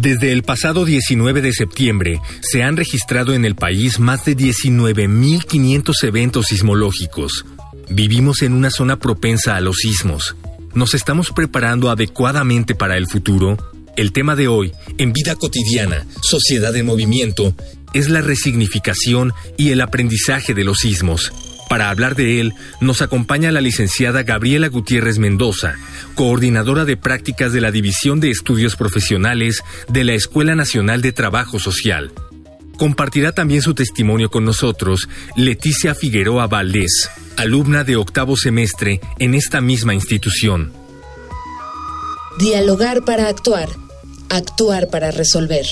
Desde el pasado 19 de septiembre se han registrado en el país más de 19.500 eventos sismológicos. Vivimos en una zona propensa a los sismos. ¿Nos estamos preparando adecuadamente para el futuro? El tema de hoy, en Vida Cotidiana, Sociedad en Movimiento, es la resignificación y el aprendizaje de los sismos. Para hablar de él, nos acompaña la licenciada Gabriela Gutiérrez Mendoza, coordinadora de prácticas de la División de Estudios Profesionales de la Escuela Nacional de Trabajo Social. Compartirá también su testimonio con nosotros Leticia Figueroa Valdés, alumna de octavo semestre en esta misma institución. Dialogar para actuar, actuar para resolver.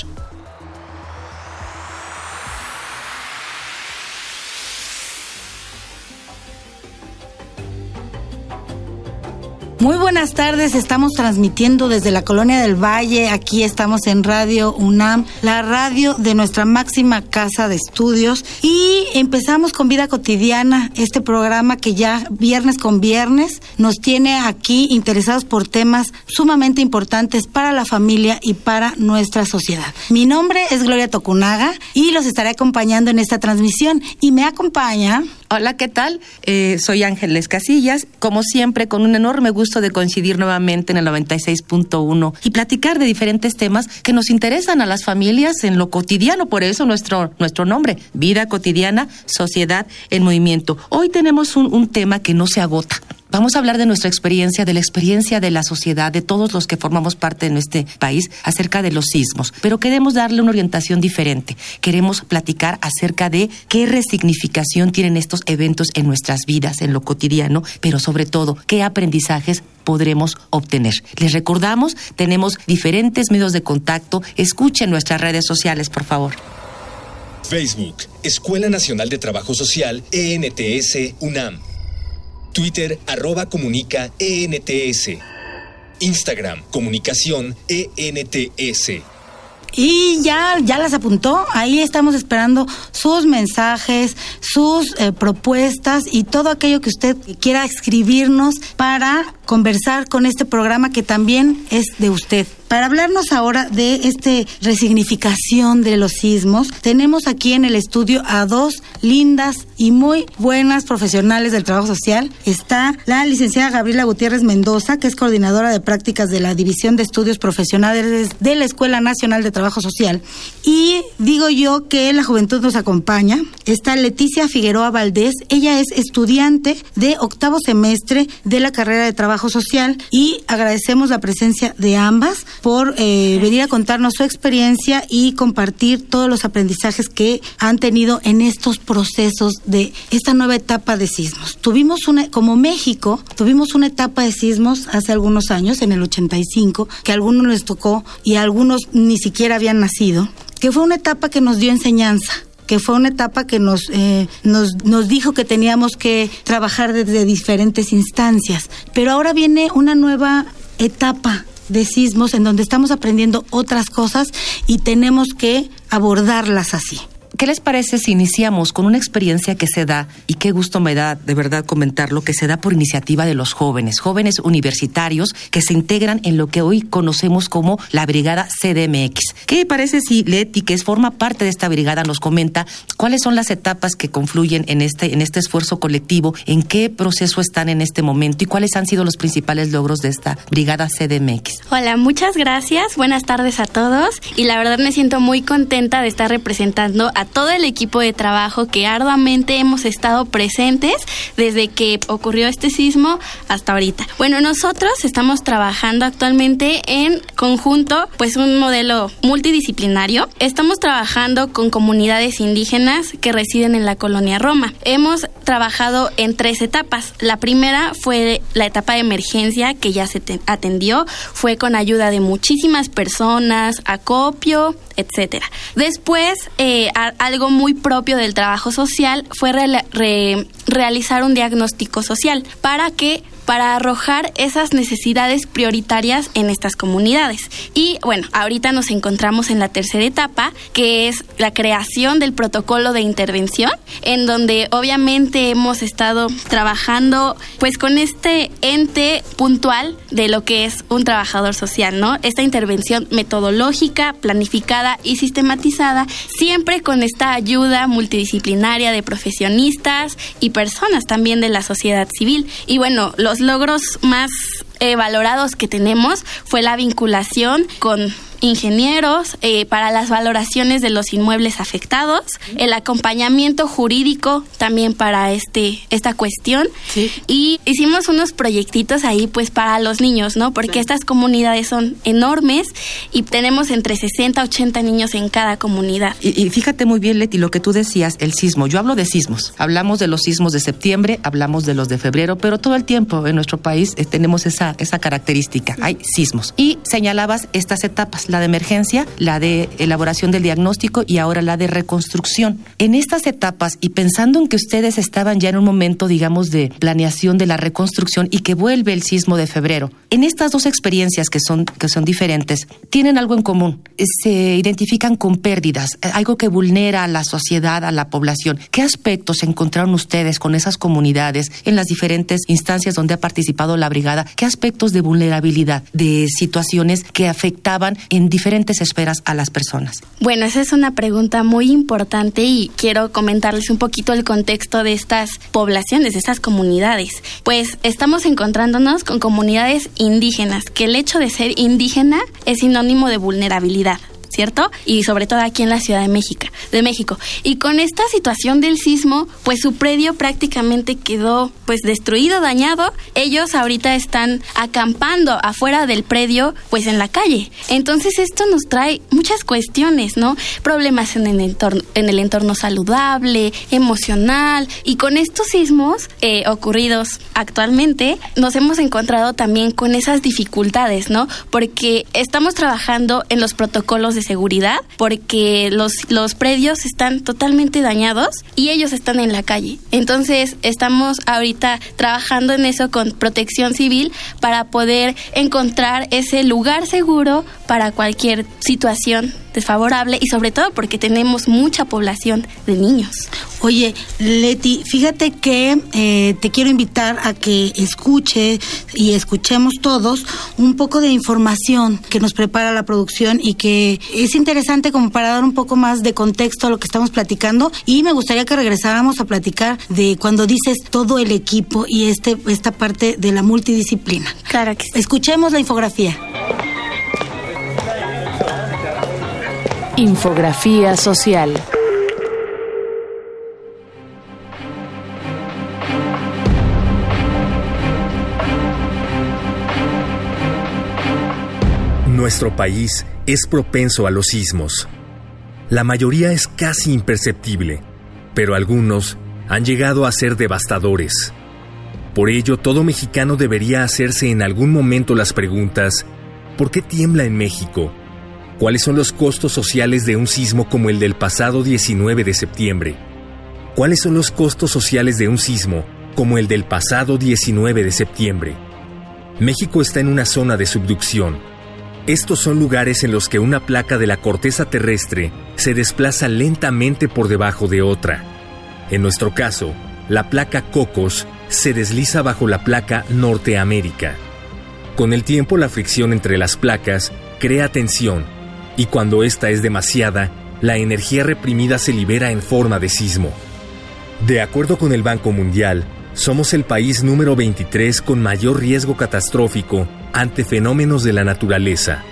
Muy buenas tardes, estamos transmitiendo desde la Colonia del Valle, aquí estamos en Radio UNAM, la radio de nuestra máxima casa de estudios. Y empezamos con Vida Cotidiana, este programa que ya viernes con viernes nos tiene aquí interesados por temas sumamente importantes para la familia y para nuestra sociedad. Mi nombre es Gloria Tocunaga y los estaré acompañando en esta transmisión. Y me acompaña... Hola, ¿qué tal? Eh, soy Ángeles Casillas, como siempre con un enorme gusto de coincidir nuevamente en el 96.1 y platicar de diferentes temas que nos interesan a las familias en lo cotidiano, por eso nuestro, nuestro nombre, vida cotidiana, sociedad en movimiento. Hoy tenemos un, un tema que no se agota. Vamos a hablar de nuestra experiencia, de la experiencia de la sociedad, de todos los que formamos parte de nuestro país acerca de los sismos, pero queremos darle una orientación diferente. Queremos platicar acerca de qué resignificación tienen estos eventos en nuestras vidas, en lo cotidiano, pero sobre todo, qué aprendizajes podremos obtener. Les recordamos, tenemos diferentes medios de contacto. Escuchen nuestras redes sociales, por favor. Facebook, Escuela Nacional de Trabajo Social, ENTS, UNAM. Twitter, arroba comunica ENTS. Instagram, comunicación ENTS. Y ya, ya las apuntó, ahí estamos esperando sus mensajes, sus eh, propuestas y todo aquello que usted quiera escribirnos para conversar con este programa que también es de usted. Para hablarnos ahora de esta resignificación de los sismos, tenemos aquí en el estudio a dos lindas y muy buenas profesionales del trabajo social. Está la licenciada Gabriela Gutiérrez Mendoza, que es coordinadora de prácticas de la División de Estudios Profesionales de la Escuela Nacional de Trabajo Social. Y digo yo que la juventud nos acompaña. Está Leticia Figueroa Valdés, ella es estudiante de octavo semestre de la carrera de Trabajo Social y agradecemos la presencia de ambas por eh, venir a contarnos su experiencia y compartir todos los aprendizajes que han tenido en estos procesos de esta nueva etapa de sismos. Tuvimos una, como México, tuvimos una etapa de sismos hace algunos años, en el 85, que a algunos les tocó y a algunos ni siquiera habían nacido, que fue una etapa que nos dio enseñanza que fue una etapa que nos, eh, nos, nos dijo que teníamos que trabajar desde diferentes instancias. Pero ahora viene una nueva etapa de sismos en donde estamos aprendiendo otras cosas y tenemos que abordarlas así. ¿Qué les parece si iniciamos con una experiencia que se da, y qué gusto me da de verdad comentarlo, que se da por iniciativa de los jóvenes, jóvenes universitarios que se integran en lo que hoy conocemos como la Brigada CDMX? ¿Qué parece si Leti, que forma parte de esta brigada, nos comenta cuáles son las etapas que confluyen en este, en este esfuerzo colectivo, en qué proceso están en este momento y cuáles han sido los principales logros de esta Brigada CDMX? Hola, muchas gracias. Buenas tardes a todos. Y la verdad me siento muy contenta de estar representando a todo el equipo de trabajo que arduamente hemos estado presentes desde que ocurrió este sismo hasta ahorita. Bueno, nosotros estamos trabajando actualmente en conjunto, pues un modelo multidisciplinario. Estamos trabajando con comunidades indígenas que residen en la colonia Roma. Hemos trabajado en tres etapas. La primera fue la etapa de emergencia que ya se atendió, fue con ayuda de muchísimas personas, acopio, etcétera. Después, eh, algo muy propio del trabajo social fue realizar un diagnóstico social para que para arrojar esas necesidades prioritarias en estas comunidades. Y bueno, ahorita nos encontramos en la tercera etapa, que es la creación del protocolo de intervención, en donde obviamente hemos estado trabajando pues con este ente puntual de lo que es un trabajador social, ¿no? Esta intervención metodológica, planificada y sistematizada, siempre con esta ayuda multidisciplinaria de profesionistas y personas también de la sociedad civil. Y bueno, los logros más eh, valorados que tenemos fue la vinculación con ingenieros eh, para las valoraciones de los inmuebles afectados, el acompañamiento jurídico también para este esta cuestión y hicimos unos proyectitos ahí pues para los niños, ¿no? Porque estas comunidades son enormes y tenemos entre 60 a 80 niños en cada comunidad. Y, fíjate muy bien Leti lo que tú decías, el sismo. Yo hablo de sismos. Hablamos de los sismos de septiembre, hablamos de los de febrero, pero todo el tiempo en nuestro país eh, tenemos esa esa característica. Hay sismos. Y señalabas estas etapas la de emergencia, la de elaboración del diagnóstico y ahora la de reconstrucción. En estas etapas y pensando en que ustedes estaban ya en un momento, digamos, de planeación de la reconstrucción y que vuelve el sismo de febrero, en estas dos experiencias que son, que son diferentes, tienen algo en común. Se identifican con pérdidas, algo que vulnera a la sociedad, a la población. ¿Qué aspectos encontraron ustedes con esas comunidades en las diferentes instancias donde ha participado la brigada? ¿Qué aspectos de vulnerabilidad, de situaciones que afectaban en diferentes esferas a las personas? Bueno, esa es una pregunta muy importante y quiero comentarles un poquito el contexto de estas poblaciones, de estas comunidades. Pues estamos encontrándonos con comunidades indígenas, que el hecho de ser indígena es sinónimo de vulnerabilidad. ¿Cierto? Y sobre todo aquí en la Ciudad de México, de México. Y con esta situación del sismo, pues su predio prácticamente quedó pues destruido, dañado. Ellos ahorita están acampando afuera del predio, pues en la calle. Entonces esto nos trae muchas cuestiones, ¿no? Problemas en el entorno, en el entorno saludable, emocional. Y con estos sismos eh, ocurridos actualmente, nos hemos encontrado también con esas dificultades, ¿no? Porque estamos trabajando en los protocolos de seguridad porque los, los predios están totalmente dañados y ellos están en la calle. Entonces estamos ahorita trabajando en eso con protección civil para poder encontrar ese lugar seguro para cualquier situación desfavorable y sobre todo porque tenemos mucha población de niños. Oye, Leti, fíjate que eh, te quiero invitar a que escuche y escuchemos todos un poco de información que nos prepara la producción y que es interesante como para dar un poco más de contexto a lo que estamos platicando y me gustaría que regresáramos a platicar de cuando dices todo el equipo y este esta parte de la multidisciplina. Claro que sí. Escuchemos la infografía. Infografía social. Nuestro país es propenso a los sismos. La mayoría es casi imperceptible, pero algunos han llegado a ser devastadores. Por ello, todo mexicano debería hacerse en algún momento las preguntas, ¿por qué tiembla en México? ¿Cuáles son los costos sociales de un sismo como el del pasado 19 de septiembre? ¿Cuáles son los costos sociales de un sismo como el del pasado 19 de septiembre? México está en una zona de subducción. Estos son lugares en los que una placa de la corteza terrestre se desplaza lentamente por debajo de otra. En nuestro caso, la placa Cocos se desliza bajo la placa Norteamérica. Con el tiempo la fricción entre las placas crea tensión y cuando esta es demasiada, la energía reprimida se libera en forma de sismo. De acuerdo con el Banco Mundial, somos el país número 23 con mayor riesgo catastrófico ante fenómenos de la naturaleza.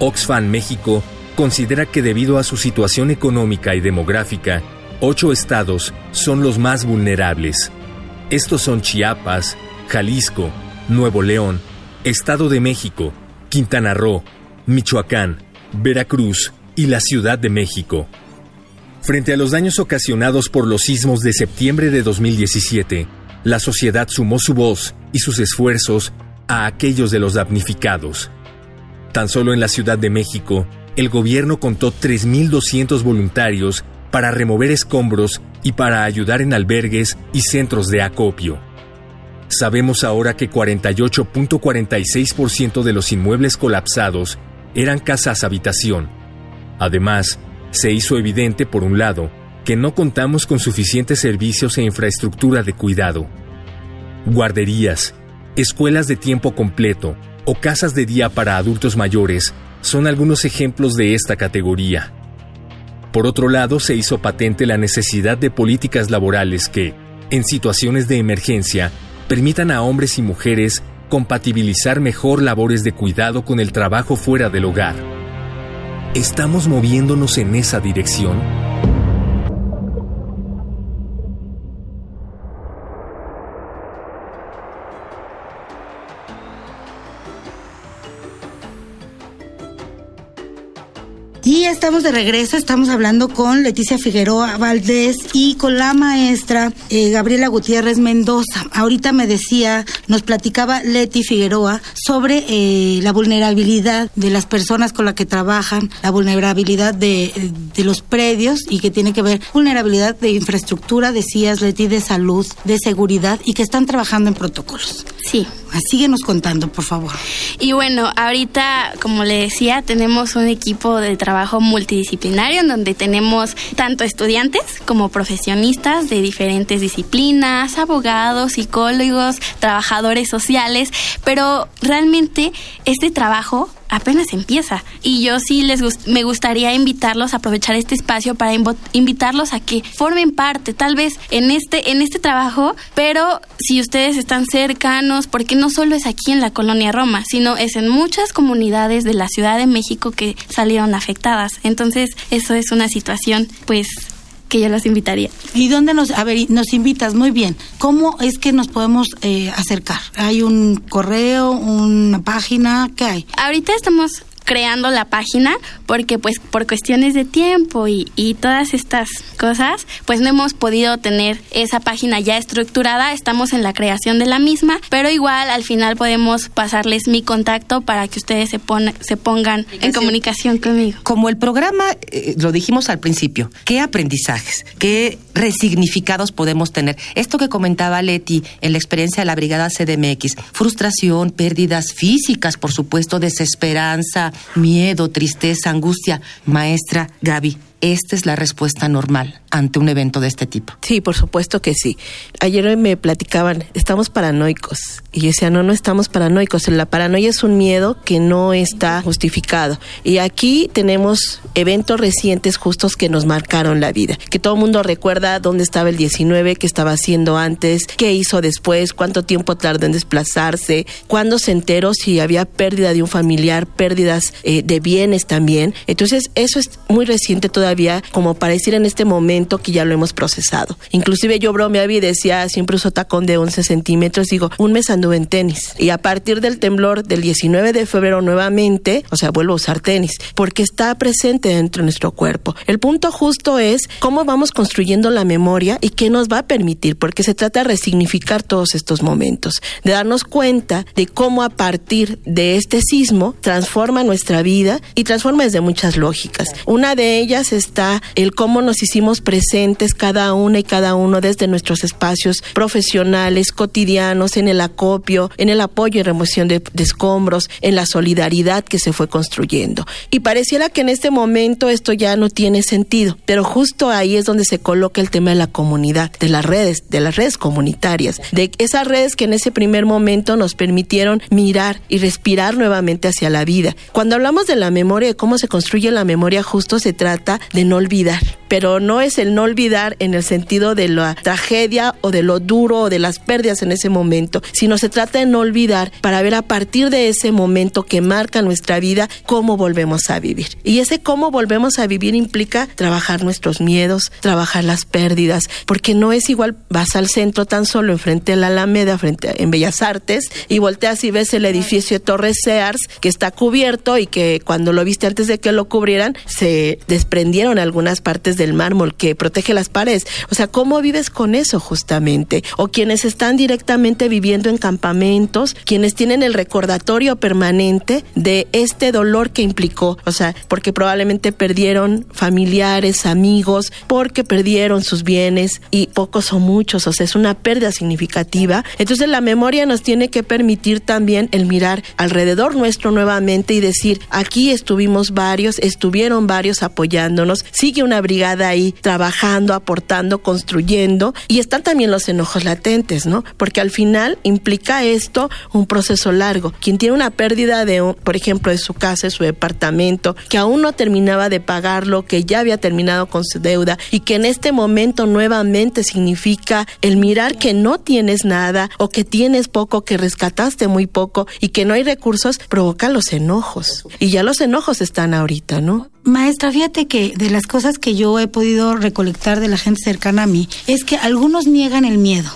Oxfam México considera que debido a su situación económica y demográfica, ocho estados son los más vulnerables. Estos son Chiapas, Jalisco, Nuevo León, Estado de México, Quintana Roo, Michoacán, Veracruz y la Ciudad de México. Frente a los daños ocasionados por los sismos de septiembre de 2017, la sociedad sumó su voz y sus esfuerzos a aquellos de los damnificados. Tan solo en la Ciudad de México, el gobierno contó 3.200 voluntarios para remover escombros y para ayudar en albergues y centros de acopio. Sabemos ahora que 48.46% de los inmuebles colapsados eran casas habitación. Además, se hizo evidente, por un lado, que no contamos con suficientes servicios e infraestructura de cuidado. Guarderías, escuelas de tiempo completo o casas de día para adultos mayores son algunos ejemplos de esta categoría. Por otro lado, se hizo patente la necesidad de políticas laborales que, en situaciones de emergencia, permitan a hombres y mujeres compatibilizar mejor labores de cuidado con el trabajo fuera del hogar. ¿Estamos moviéndonos en esa dirección? Estamos de regreso, estamos hablando con Leticia Figueroa Valdés y con la maestra eh, Gabriela Gutiérrez Mendoza. Ahorita me decía, nos platicaba Leti Figueroa sobre eh, la vulnerabilidad de las personas con las que trabajan, la vulnerabilidad de, los predios y que tiene que ver vulnerabilidad de infraestructura, decías Leti, de salud, de seguridad y que están trabajando en protocolos. Sí. Síguenos contando, por favor. Y bueno, ahorita, como le decía, tenemos un equipo de trabajo multidisciplinario en donde tenemos tanto estudiantes como profesionistas de diferentes disciplinas, abogados, psicólogos, trabajadores sociales, pero realmente este trabajo apenas empieza. Y yo sí les me gustaría invitarlos a aprovechar este espacio para invitarlos a que formen parte, tal vez en este, en este trabajo, pero si ustedes están cercanos, porque no solo es aquí en la colonia Roma, sino es en muchas comunidades de la Ciudad de México que salieron afectadas. Entonces, eso es una situación, pues, que yo los invitaría. ¿Y dónde nos, a ver, nos invitas? Muy bien. ¿Cómo es que nos podemos eh, acercar? ¿Hay un correo, una página? ¿Qué hay? Ahorita estamos creando la página porque pues por cuestiones de tiempo y, y, todas estas cosas pues no hemos podido tener esa página ya estructurada. Estamos en la creación de la misma pero igual al final podemos pasarles mi contacto para que ustedes se, se pongan en comunicación. conmigo. Como el programa eh, lo dijimos al principio qué aprendizajes qué resignificados podemos tener esto que comentaba Leti en la experiencia de la brigada CDMX frustración pérdidas físicas por supuesto desesperanza miedo, tristeza, angustia. Maestra Gaby, esta es la respuesta normal ante un evento de este tipo. Sí, por supuesto que sí. Ayer me platicaban, estamos paranoicos. Y yo decía, no, no estamos paranoicos. La paranoia es un miedo que no está justificado. Y aquí tenemos eventos recientes justos que nos marcaron la vida. Que todo el mundo recuerda dónde estaba el 19, qué estaba haciendo antes, qué hizo después, cuánto tiempo tardó en desplazarse, cuándo se enteró si había pérdida de un familiar, pérdidas eh, de bienes también. Entonces, eso es muy reciente todavía, como para decir en este momento que ya lo hemos procesado. Inclusive yo bromeaba y decía, siempre uso tacón de 11 centímetros, digo, un mes anduve en tenis. Y a partir del temblor del 19 de febrero nuevamente, o sea, vuelvo a usar tenis, porque está presente dentro de nuestro cuerpo. El punto justo es cómo vamos construyendo la memoria y qué nos va a permitir, porque se trata de resignificar todos estos momentos, de darnos cuenta de cómo a partir de este sismo transforma nuestra vida y transforma desde muchas lógicas. Una de ellas está el cómo nos hicimos presentes cada una y cada uno desde nuestros espacios profesionales, cotidianos, en el acopio, en el apoyo y remoción de, escombros, en la solidaridad que se fue construyendo. Y pareciera que en este momento esto ya no tiene sentido, pero justo ahí es donde se coloca el tema de la comunidad, de las redes, de las redes comunitarias, de esas redes que en ese primer momento nos permitieron mirar y respirar nuevamente hacia la vida. Cuando hablamos de la memoria, de cómo se construye la memoria, justo se trata de no olvidar pero no es el no olvidar en el sentido de la tragedia o de lo duro o de las pérdidas en ese momento, sino se trata de no olvidar para ver a partir de ese momento que marca nuestra vida cómo volvemos a vivir. Y ese cómo volvemos a vivir implica trabajar nuestros miedos, trabajar las pérdidas, porque no es igual vas al centro tan solo enfrente de la Alameda, frente en Bellas Artes y volteas y ves el edificio de Torres Sears que está cubierto y que cuando lo viste antes de que lo cubrieran se desprendieron algunas partes del mármol que protege las paredes. O sea, ¿cómo vives con eso justamente? O quienes están directamente viviendo en campamentos, quienes tienen el recordatorio permanente de este dolor que implicó, o sea, porque probablemente perdieron familiares, amigos, porque perdieron sus bienes y pocos o muchos, o sea, es una pérdida significativa. Entonces la memoria nos tiene que permitir también el mirar alrededor nuestro nuevamente y decir, aquí estuvimos varios, estuvieron varios apoyándonos, sigue una brigada ahí trabajando, aportando, construyendo y están también los enojos latentes, ¿no? Porque al final implica esto un proceso largo. Quien tiene una pérdida de, por ejemplo, de su casa, de su departamento, que aún no terminaba de pagarlo, que ya había terminado con su deuda y que en este momento nuevamente significa el mirar que no tienes nada o que tienes poco, que rescataste muy poco y que no hay recursos, provoca los enojos. Y ya los enojos están ahorita, ¿no? Maestra, fíjate que de las cosas que yo he podido recolectar de la gente cercana a mí es que algunos niegan el miedo.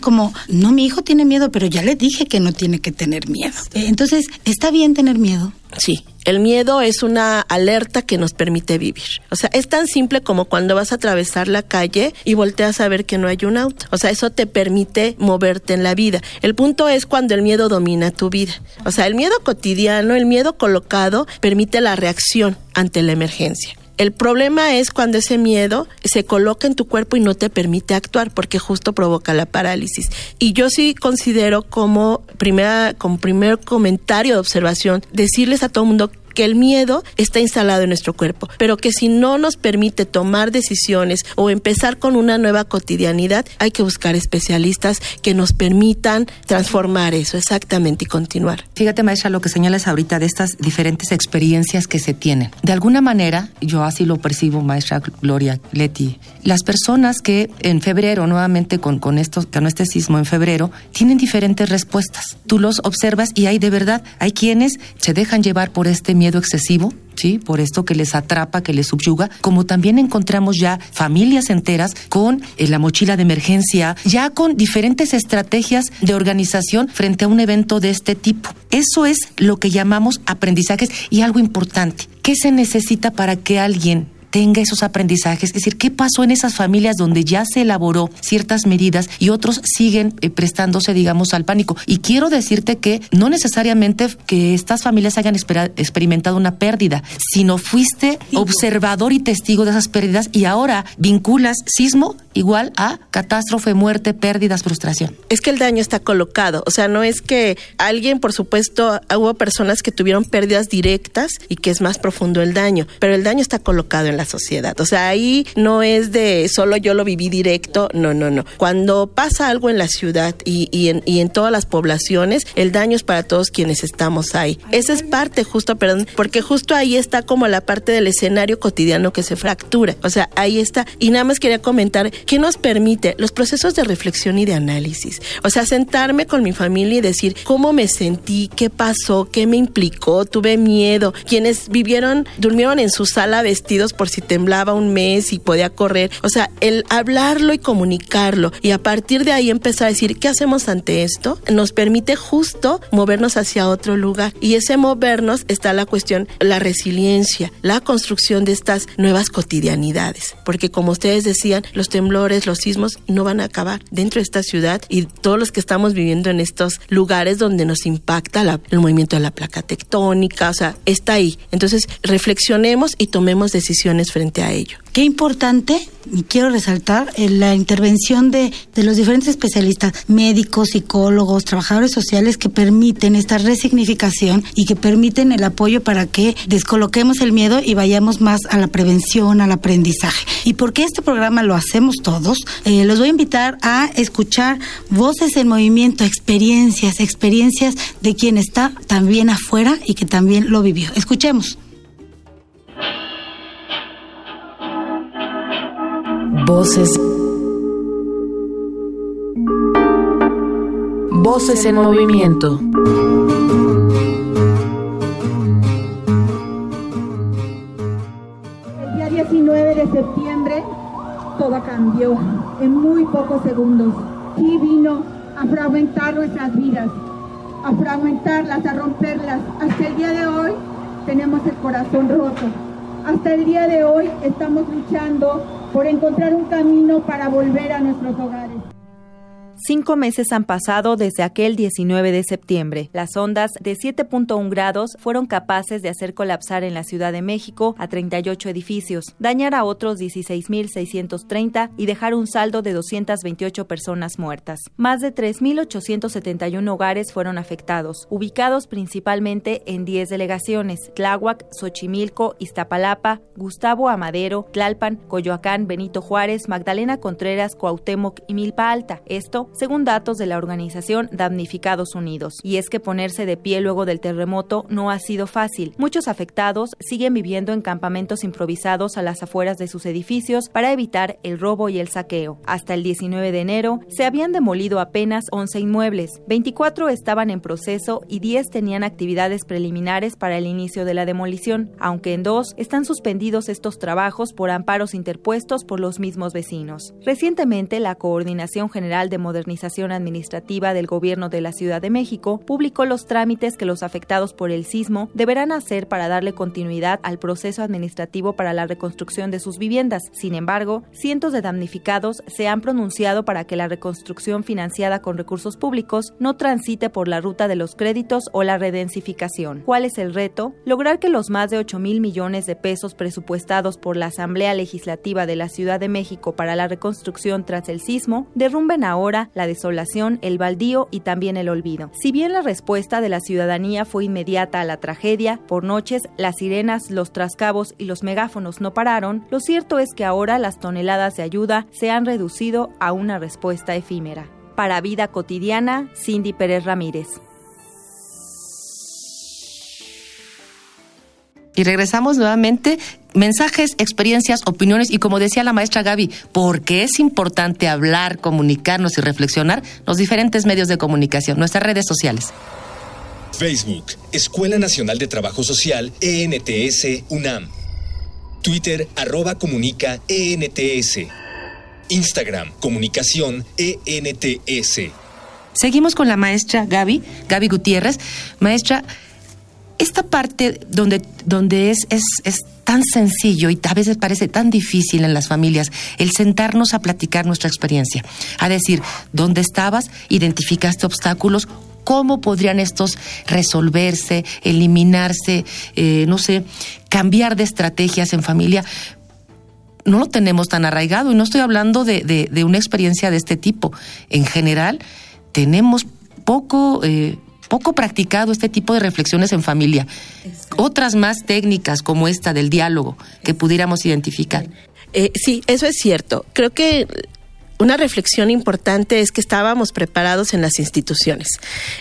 Como, no, mi hijo tiene miedo, pero ya le dije que no tiene que tener miedo. Eh, entonces, ¿está bien tener miedo? Sí, el miedo es una alerta que nos permite vivir. O sea, es tan simple como cuando vas a atravesar la calle y volteas a ver que no hay un auto. O sea, eso te permite moverte en la vida. El punto es cuando el miedo domina tu vida. O sea, el miedo cotidiano, el miedo colocado, permite la reacción ante la emergencia. El problema es cuando ese miedo se coloca en tu cuerpo y no te permite actuar porque justo provoca la parálisis. Y yo sí considero como primera como primer comentario de observación decirles a todo mundo que el miedo está instalado en nuestro cuerpo, pero que si no nos permite tomar decisiones o empezar con una nueva cotidianidad, hay que buscar especialistas que nos permitan transformar eso exactamente y continuar. Fíjate, maestra, lo que señalas ahorita de estas diferentes experiencias que se tienen. De alguna manera, yo así lo percibo, maestra Gloria Leti, las personas que en febrero, nuevamente con, con, esto, con este sismo en febrero, tienen diferentes respuestas. Tú los observas y hay de verdad, hay quienes se dejan llevar por este miedo miedo excesivo, ¿sí? Por esto que les atrapa, que les subyuga, como también encontramos ya familias enteras con eh, la mochila de emergencia, ya con diferentes estrategias de organización frente a un evento de este tipo. Eso es lo que llamamos aprendizajes y algo importante. ¿Qué se necesita para que alguien tenga esos aprendizajes. Es decir, ¿qué pasó en esas familias donde ya se elaboró ciertas medidas y otros siguen eh, prestándose, digamos, al pánico? Y quiero decirte que no necesariamente que estas familias hayan experimentado una pérdida, sino fuiste observador y testigo de esas pérdidas y ahora vinculas sismo igual a catástrofe, muerte, pérdidas, frustración. Es que el daño está colocado, o sea, no es que alguien, por supuesto, hubo personas que tuvieron pérdidas directas y que es más profundo el daño, pero el daño está colocado en la sociedad. O sea, ahí no es de solo yo lo viví directo, no, no, no. Cuando pasa algo en la ciudad y, y, en, y en todas las poblaciones, el daño es para todos quienes estamos ahí. Esa es parte justo, perdón, porque justo ahí está como la parte del escenario cotidiano que se fractura. O sea, ahí está. Y nada más quería comentar qué nos permite los procesos de reflexión y de análisis. O sea, sentarme con mi familia y decir cómo me sentí, qué pasó, qué me implicó, tuve miedo. Quienes vivieron, durmieron en su sala vestidos por si temblaba un mes y podía correr. O sea, el hablarlo y comunicarlo y a partir de ahí empezar a decir, ¿qué hacemos ante esto? Nos permite justo movernos hacia otro lugar. Y ese movernos está la cuestión, la resiliencia, la construcción de estas nuevas cotidianidades. Porque como ustedes decían, los temblores, los sismos no van a acabar dentro de esta ciudad y todos los que estamos viviendo en estos lugares donde nos impacta el movimiento de la placa tectónica, o sea, está ahí. Entonces, reflexionemos y tomemos decisiones frente a ello. Qué importante, quiero resaltar, eh, la intervención de, de los diferentes especialistas, médicos, psicólogos, trabajadores sociales que permiten esta resignificación y que permiten el apoyo para que descoloquemos el miedo y vayamos más a la prevención, al aprendizaje. Y porque este programa lo hacemos todos, eh, los voy a invitar a escuchar voces en movimiento, experiencias, experiencias de quien está también afuera y que también lo vivió. Escuchemos. Voces. Voces en movimiento. El día 19 de septiembre todo cambió en muy pocos segundos y vino a fragmentar nuestras vidas, a fragmentarlas, a romperlas. Hasta el día de hoy tenemos el corazón roto. Hasta el día de hoy estamos luchando por encontrar un camino para volver a nuestros hogares. Cinco meses han pasado desde aquel 19 de septiembre. Las ondas de 7.1 grados fueron capaces de hacer colapsar en la Ciudad de México a 38 edificios, dañar a otros 16.630 y dejar un saldo de 228 personas muertas. Más de 3.871 hogares fueron afectados, ubicados principalmente en 10 delegaciones, Tláhuac, Xochimilco, Iztapalapa, Gustavo Amadero, Tlalpan, Coyoacán, Benito Juárez, Magdalena Contreras, Cuauhtémoc y Milpa Alta. Esto según datos de la organización Damnificados Unidos. Y es que ponerse de pie luego del terremoto no ha sido fácil. Muchos afectados siguen viviendo en campamentos improvisados a las afueras de sus edificios para evitar el robo y el saqueo. Hasta el 19 de enero se habían demolido apenas 11 inmuebles, 24 estaban en proceso y 10 tenían actividades preliminares para el inicio de la demolición, aunque en dos están suspendidos estos trabajos por amparos interpuestos por los mismos vecinos. Recientemente, la Coordinación General de Modernización Modernización Administrativa del Gobierno de la Ciudad de México publicó los trámites que los afectados por el sismo deberán hacer para darle continuidad al proceso administrativo para la reconstrucción de sus viviendas. Sin embargo, cientos de damnificados se han pronunciado para que la reconstrucción financiada con recursos públicos no transite por la ruta de los créditos o la redensificación. ¿Cuál es el reto? Lograr que los más de 8 mil millones de pesos presupuestados por la Asamblea Legislativa de la Ciudad de México para la reconstrucción tras el sismo derrumben ahora la desolación, el baldío y también el olvido. Si bien la respuesta de la ciudadanía fue inmediata a la tragedia, por noches las sirenas, los trascabos y los megáfonos no pararon, lo cierto es que ahora las toneladas de ayuda se han reducido a una respuesta efímera. Para Vida Cotidiana, Cindy Pérez Ramírez. Y regresamos nuevamente mensajes, experiencias, opiniones y como decía la maestra Gaby, porque es importante hablar, comunicarnos y reflexionar los diferentes medios de comunicación, nuestras redes sociales. Facebook, Escuela Nacional de Trabajo Social, ENTS, UNAM. Twitter, arroba comunica, ENTS. Instagram, comunicación, ENTS. Seguimos con la maestra Gaby, Gaby Gutiérrez. Maestra, esta parte donde, donde es, es, es tan sencillo y a veces parece tan difícil en las familias el sentarnos a platicar nuestra experiencia, a decir, ¿dónde estabas? ¿Identificaste obstáculos? ¿Cómo podrían estos resolverse, eliminarse, eh, no sé, cambiar de estrategias en familia? No lo tenemos tan arraigado y no estoy hablando de, una experiencia de este tipo. En general, tenemos poco... Eh, poco practicado este tipo de reflexiones en familia. Otras más técnicas como esta del diálogo que pudiéramos identificar. Eh, sí, eso es cierto. Creo que una reflexión importante es que estábamos preparados en las instituciones,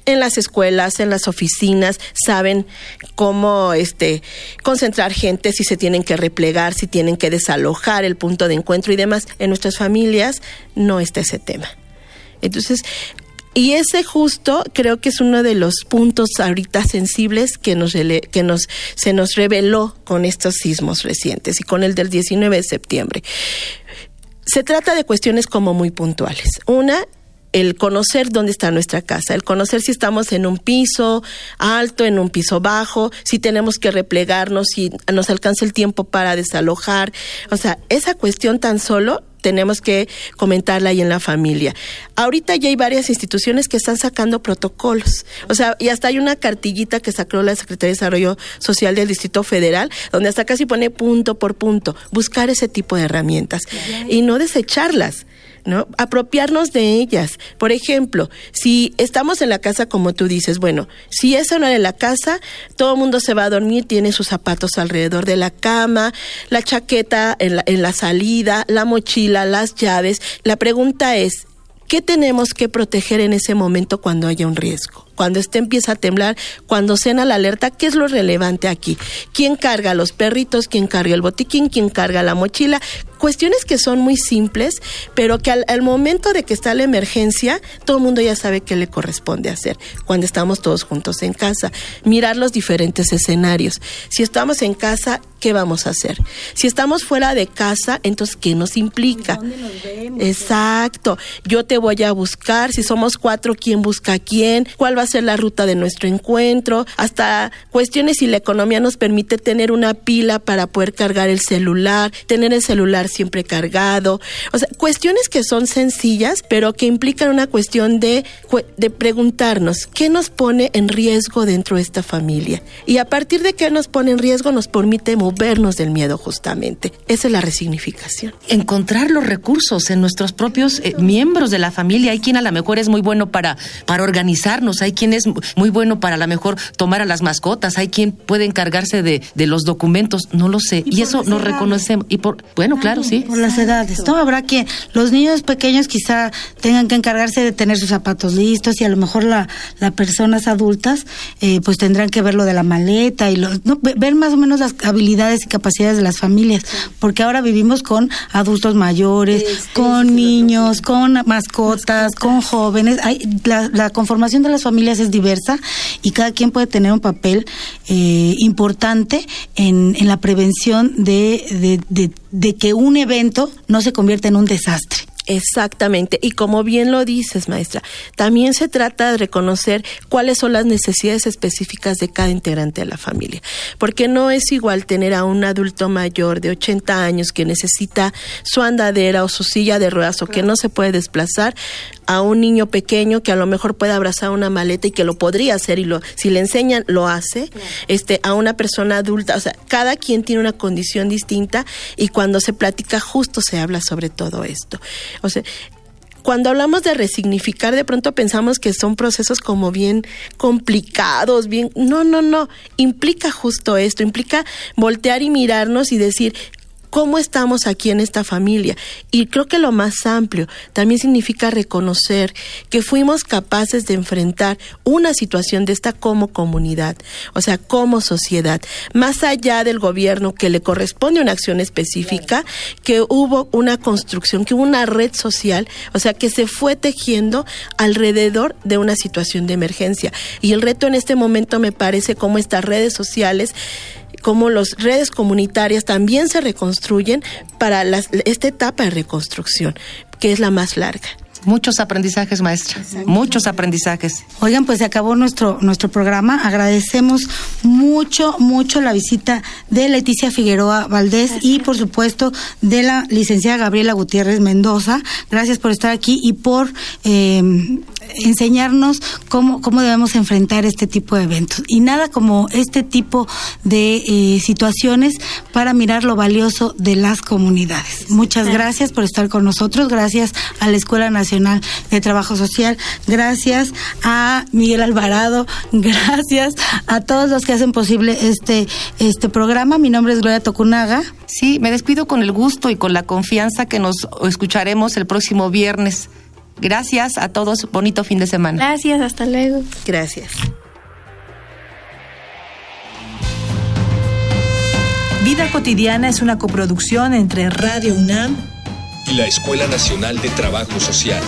en las escuelas, en las oficinas, saben cómo este concentrar gente, si se tienen que replegar, si tienen que desalojar el punto de encuentro y demás. En nuestras familias no está ese tema. Entonces, y ese justo creo que es uno de los puntos ahorita sensibles que nos, que nos se nos reveló con estos sismos recientes y con el del 19 de septiembre. Se trata de cuestiones como muy puntuales. Una, el conocer dónde está nuestra casa, el conocer si estamos en un piso alto, en un piso bajo, si tenemos que replegarnos, si nos alcanza el tiempo para desalojar. O sea, esa cuestión tan solo tenemos que comentarla ahí en la familia. Ahorita ya hay varias instituciones que están sacando protocolos. O sea, y hasta hay una cartillita que sacó la Secretaría de Desarrollo Social del Distrito Federal, donde hasta casi pone punto por punto, buscar ese tipo de herramientas y no desecharlas. ¿No? Apropiarnos de ellas. Por ejemplo, si estamos en la casa como tú dices, bueno, si es una de la casa, todo el mundo se va a dormir, tiene sus zapatos alrededor de la cama, la chaqueta en la, en la salida, la mochila, las llaves. La pregunta es, ¿qué tenemos que proteger en ese momento cuando haya un riesgo? Cuando este empieza a temblar, cuando cena la alerta, ¿qué es lo relevante aquí? ¿Quién carga los perritos? ¿Quién carga el botiquín? ¿Quién carga la mochila? Cuestiones que son muy simples, pero que al, momento de que está la emergencia, todo el mundo ya sabe qué le corresponde hacer cuando estamos todos juntos en casa. Mirar los diferentes escenarios. Si estamos en casa, ¿qué vamos a hacer? Si estamos fuera de casa, entonces, ¿qué nos implica? Exacto. Yo te voy a buscar. Si somos cuatro, ¿quién busca a quién? ¿Cuál va a ser la ruta de nuestro encuentro? Hasta cuestiones si la economía nos permite tener una pila para poder cargar el celular, tener el celular siempre cargado. O sea, cuestiones que son sencillas, pero que implican una cuestión de, de preguntarnos qué nos pone en riesgo dentro de esta familia. Y a partir de qué nos pone en riesgo, nos permite movernos del miedo justamente. Esa es la resignificación. Encontrar los recursos en nuestros propios eh, miembros de la familia. Hay quien a lo mejor es muy bueno para, para organizarnos, hay quien es muy bueno para a lo mejor tomar a las mascotas, hay quien puede encargarse de, de los documentos, no lo sé. Y, eso nos reconocemos. Y por, bueno, claro, sí. Por las edades, ¿no? Habrá que los niños pequeños quizá tengan que encargarse de tener sus zapatos listos y a lo mejor la, las personas adultas eh, pues tendrán que ver lo de la maleta y ver más o menos las habilidades y capacidades de las familias, porque ahora vivimos con adultos mayores, con niños, con mascotas, con jóvenes. Hay, la, conformación de las familias es diversa y cada quien puede tener un papel eh, importante en, en la prevención de, de, de que un evento no se convierta en un desastre. Exactamente. Y como bien lo dices, maestra, también se trata de reconocer cuáles son las necesidades específicas de cada integrante de la familia. Porque no es igual tener a un adulto mayor de 80 años que necesita su andadera o su silla de ruedas o que no se puede desplazar a un niño pequeño que a lo mejor puede abrazar una maleta y que lo podría hacer y lo si le enseñan lo hace este a una persona adulta. O sea cada quien tiene una condición distinta y cuando se platica justo se habla sobre todo esto. O sea, cuando hablamos de resignificar, de pronto pensamos que son procesos como bien complicados, bien... No, no, no. Implica justo esto, implica voltear y mirarnos y decir, cómo estamos aquí en esta familia. Y creo que lo más amplio también significa reconocer que fuimos capaces de enfrentar una situación de esta como comunidad, o sea, como sociedad, más allá del gobierno que le corresponde una acción específica, que hubo una construcción, que hubo una red social, o sea, que se fue tejiendo alrededor de una situación de emergencia. Y el reto en este momento me parece como estas redes sociales cómo las redes comunitarias también se reconstruyen para esta etapa de reconstrucción, que es la más larga. Muchos aprendizajes, maestra. Muchos aprendizajes. Oigan, pues se acabó nuestro, nuestro programa. Agradecemos mucho, mucho la visita de Leticia Figueroa Valdés y, por supuesto, de la licenciada Gabriela Gutiérrez Mendoza. Gracias por estar aquí y por eh, enseñarnos cómo, cómo debemos enfrentar este tipo de eventos. Y nada como este tipo de eh, situaciones para mirar lo valioso de las comunidades. Muchas gracias por estar con nosotros. Gracias a la Escuela Nacional de Trabajo Social. Gracias a Miguel Alvarado. Gracias a todos los que hacen posible este, este programa. Mi nombre es Gloria Tocunaga. Sí, me despido con el gusto y con la confianza que nos escucharemos el próximo viernes. Gracias a todos, bonito fin de semana. Gracias, hasta luego. Gracias. Vida cotidiana es una coproducción entre Radio UNAM y la Escuela Nacional de Trabajo Social.